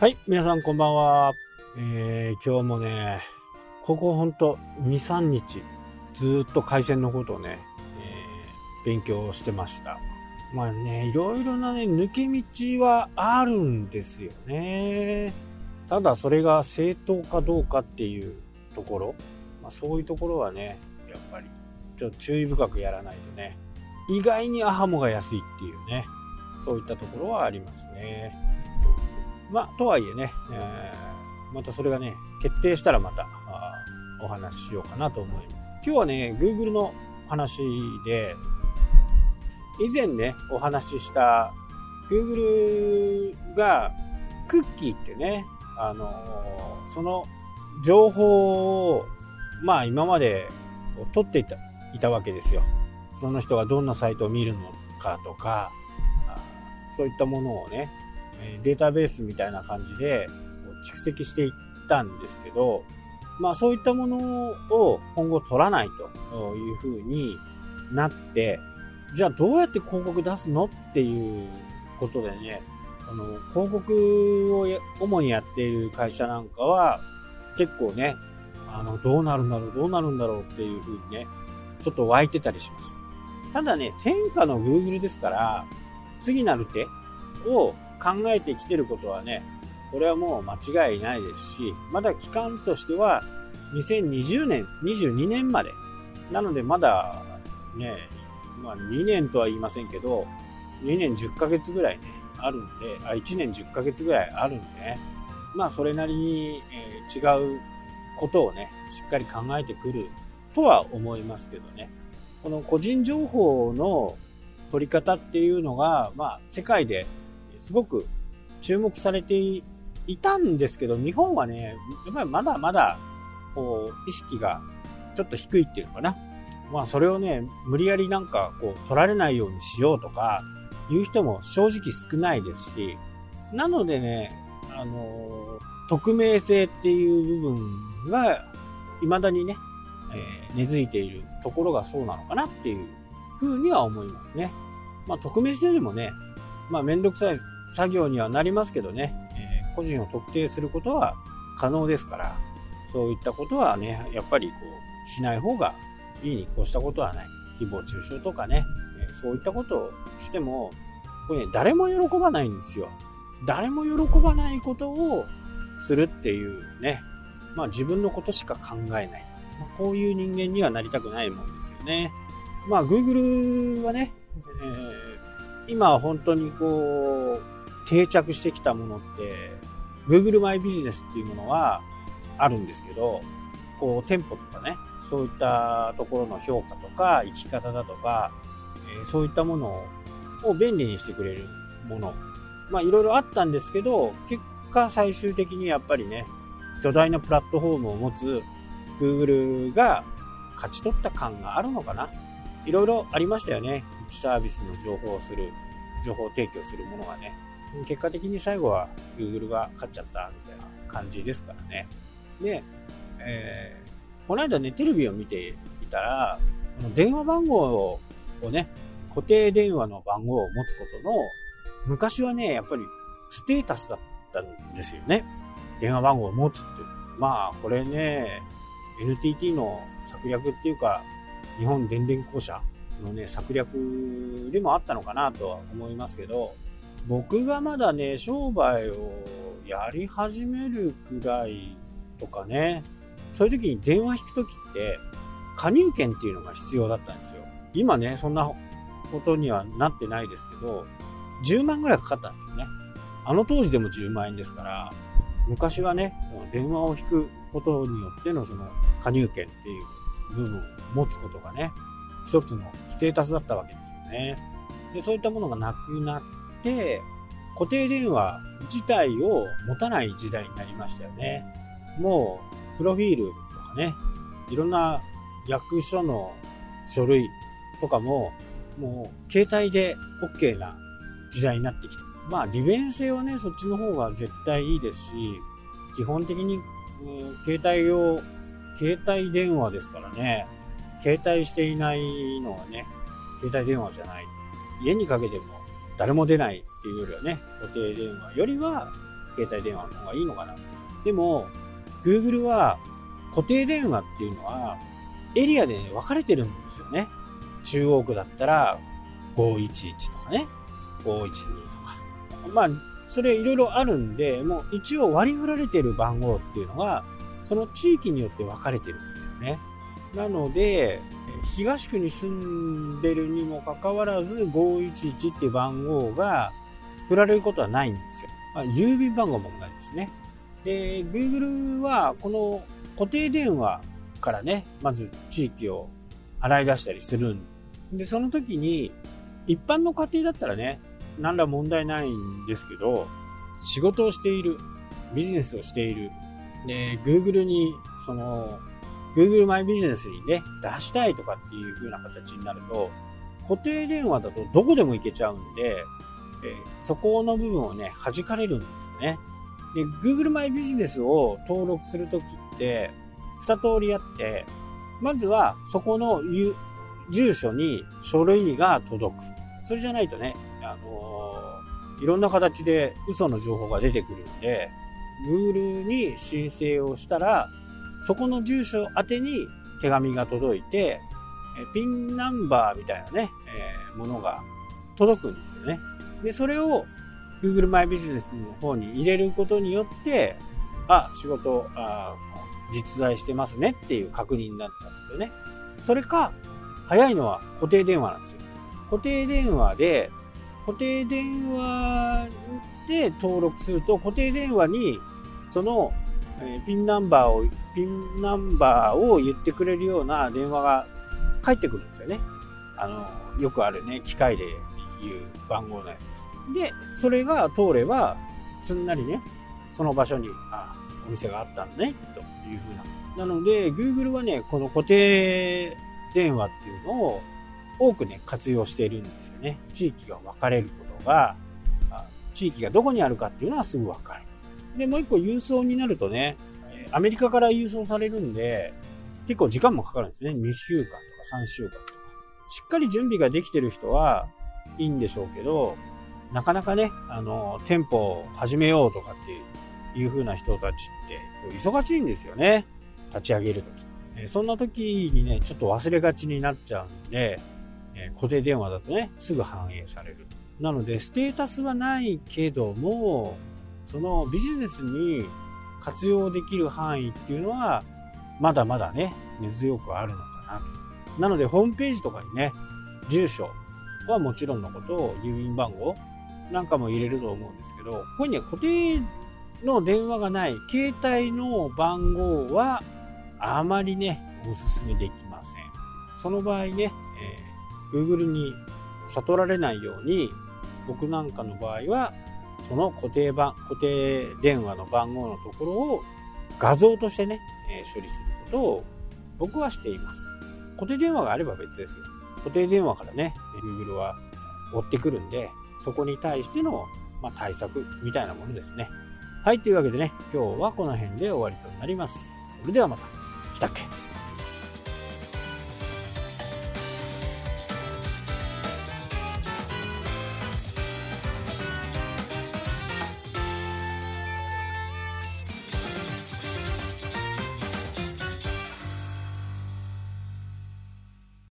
はい、皆さんこんばんは。えー、今日もね、ここほんと2、3日、ずっと回線のことをね、えー勉強してました。まあね、いろいろなね、抜け道はあるんですよね。ただそれが正当かどうかっていうところ、まあ、そういうところはね、やっぱり、ちょっと注意深くやらないとね、意外にアハモが安いっていうね、そういったところはありますね。まあ、とはいえね、えーまたそれがね、決定したらまたお話ししようかなと思います。今日はね、Google の話で、以前ね、お話しした Google がクッキーってね、あのーその情報を、まあ今まで取っていたいたわけですよ。その人がどんなサイトを見るのかとか、そういったものをね、データベースみたいな感じで蓄積していったんですけど、まあそういったものを今後取らないというふうになって、じゃあどうやって広告出すのっていうことでね、あの広告を主にやっている会社なんかは結構ね、あのどうなるんだろう、どうなるんだろうっていうふうにね、ちょっと湧いてたりします。ただね、天下の Google ですから、次なる手を考えてきてることはね、これはもう間違いないですし、まだ期間としては2020年、22年まで。なのでまだね、まあ2年とは言いませんけど、2年10ヶ月ぐらいね、あるんで、あ、1年10ヶ月ぐらいあるんでね、まあそれなりに、えー違うことをね、しっかり考えてくるとは思いますけどね。この個人情報の取り方っていうのが、まあ世界ですごく注目されていたんですけど、日本はね、やっぱりまだまだ、こう、意識がちょっと低いっていうのかな。まあそれをね、無理やりなんかこう、取られないようにしようとか、いう人も正直少ないですし、なのでね、あの匿名性っていう部分が、未だにね、えー根付いているところがそうなのかなっていうふうには思いますね。まあ匿名性でもね、まあめんどくさい作業にはなりますけどね、えー個人を特定することは可能ですから、そういったことはね、やっぱりこう、しない方がいいに越したことはない。誹謗中傷とかね、えーそういったことをしても、これね、誰も喜ばないんですよ。誰も喜ばないことをするっていうね、まあ自分のことしか考えない。まあこういう人間にはなりたくないもんですよね。まあ Google はね、えー今は本当にこう、定着してきたものって、Google マイビジネスっていうものはあるんですけど、こう店舗とかね、そういったところの評価とか生き方だとか、えそういったものを便利にしてくれるもの。まあいろいろあったんですけど、結果最終的にやっぱりね、巨大なプラットフォームを持つ Google が勝ち取った感があるのかないろいろありましたよね。サービスの情報をする、情報提供するものがね。結果的に最後は Google が勝っちゃったみたいな感じですからね。で、えーこの間ね、テレビを見ていたら、この電話番号をね、固定電話の番号を持つことの、昔はね、やっぱりステータスだったんですよね。電話番号を持つっていう。まあ、これね、NTT の策略っていうか、日本電電公社のね、策略でもあったのかなとは思いますけど、僕がまだね、商売をやり始めるくらいとかね、そういう時に電話引く時って、加入券っていうのが必要だったんですよ。今ね、そんなことにはなってないですけど、10万ぐらいかかったんですよね。あの当時でも10万円ですから、昔はね、電話を引くことによってのその加入券っていう部分を持つことがね、一つのステータスだったわけですよね。で、そういったものがなくなって、固定電話自体を持たない時代になりましたよね。もう、プロフィールとかね、いろんな役所の書類とかも、もう、携帯で OK な時代になってきた。まあ、利便性はね、そっちの方が絶対いいですし、基本的に、携帯を、携帯電話ですからね、携帯していないのはね、携帯電話じゃない。家にかけても誰も出ないっていうよりはね、固定電話よりは、携帯電話の方がいいのかな。でも、Google は固定電話っていうのはエリアで、ね、分かれてるんですよね。中央区だったら511とかね、512とか。まあ、それいろいろあるんで、もう一応割り振られてる番号っていうのが、その地域によって分かれてるんですよね。なので、東区に住んでるにもかかわらず、511っていう番号が振られることはないんですよ。まあ、郵便番号もないですね。で、Google はこの固定電話からね、まず地域を洗い出したりするんで、その時に、一般の家庭だったらね、何ら問題ないんですけど、仕事をしている、ビジネスをしている、で、Google に、その、Google マイビジネスにね、出したいとかっていう風な形になると、固定電話だとどこでも行けちゃうんで、えそこの部分をね、弾かれるんですよね。で、Google マイビジネスを登録するときって、二通りあって、まずはそこの住所に書類が届く。それじゃないとね、あのー、いろんな形で嘘の情報が出てくるんで、Google に申請をしたら、そこの住所宛てに手紙が届いて、ピンナンバーみたいなね、えー、ものが届くんですよね。で、それを Google マイビジネスの方に入れることによって、あ、仕事、あ実在してますねっていう確認になったんですよね。それか、早いのは固定電話なんですよ。固定電話で、固定電話で登録すると、固定電話に、その、え、ピンナンバーを、ピンナンバーを言ってくれるような電話が返ってくるんですよね。あの、よくあるね、機械で言う番号のやつです。で、それが通れば、すんなりね、その場所に、あ、お店があったんだね、というふうな。なので、Google はね、この固定電話っていうのを多くね、活用しているんですよね。地域が分かれることが、地域がどこにあるかっていうのはすぐ分かる。で、もう一個郵送になるとね、アメリカから郵送されるんで、結構時間もかかるんですね。2週間とか3週間とか。しっかり準備ができてる人はいいんでしょうけど、なかなかね、あの、店舗を始めようとかっていう風な人たちって忙しいんですよね。立ち上げるとき。えそんな時にね、ちょっと忘れがちになっちゃうんで、え固定電話だとね、すぐ反映される。なので、ステータスはないけども、そのビジネスに活用できる範囲っていうのは、まだまだね、根強くあるのかなと。なので、ホームページとかにね、住所はもちろんのことを、郵便番号なんかも入れると思うんですけど、ここには固定の電話がない、携帯の番号はあまりね、おすすめできません。その場合ね、えー、Google に悟られないように、僕なんかの場合は、その固定番、固定電話の番号のところを画像としてね、え、処理することを僕はしています。固定電話があれば別ですよ。固定電話からね、Google は追ってくるんで、そこに対しての、ま、対策みたいなものですね。はい、というわけでね、今日はこの辺で終わりとなります。それではまた。したっけ？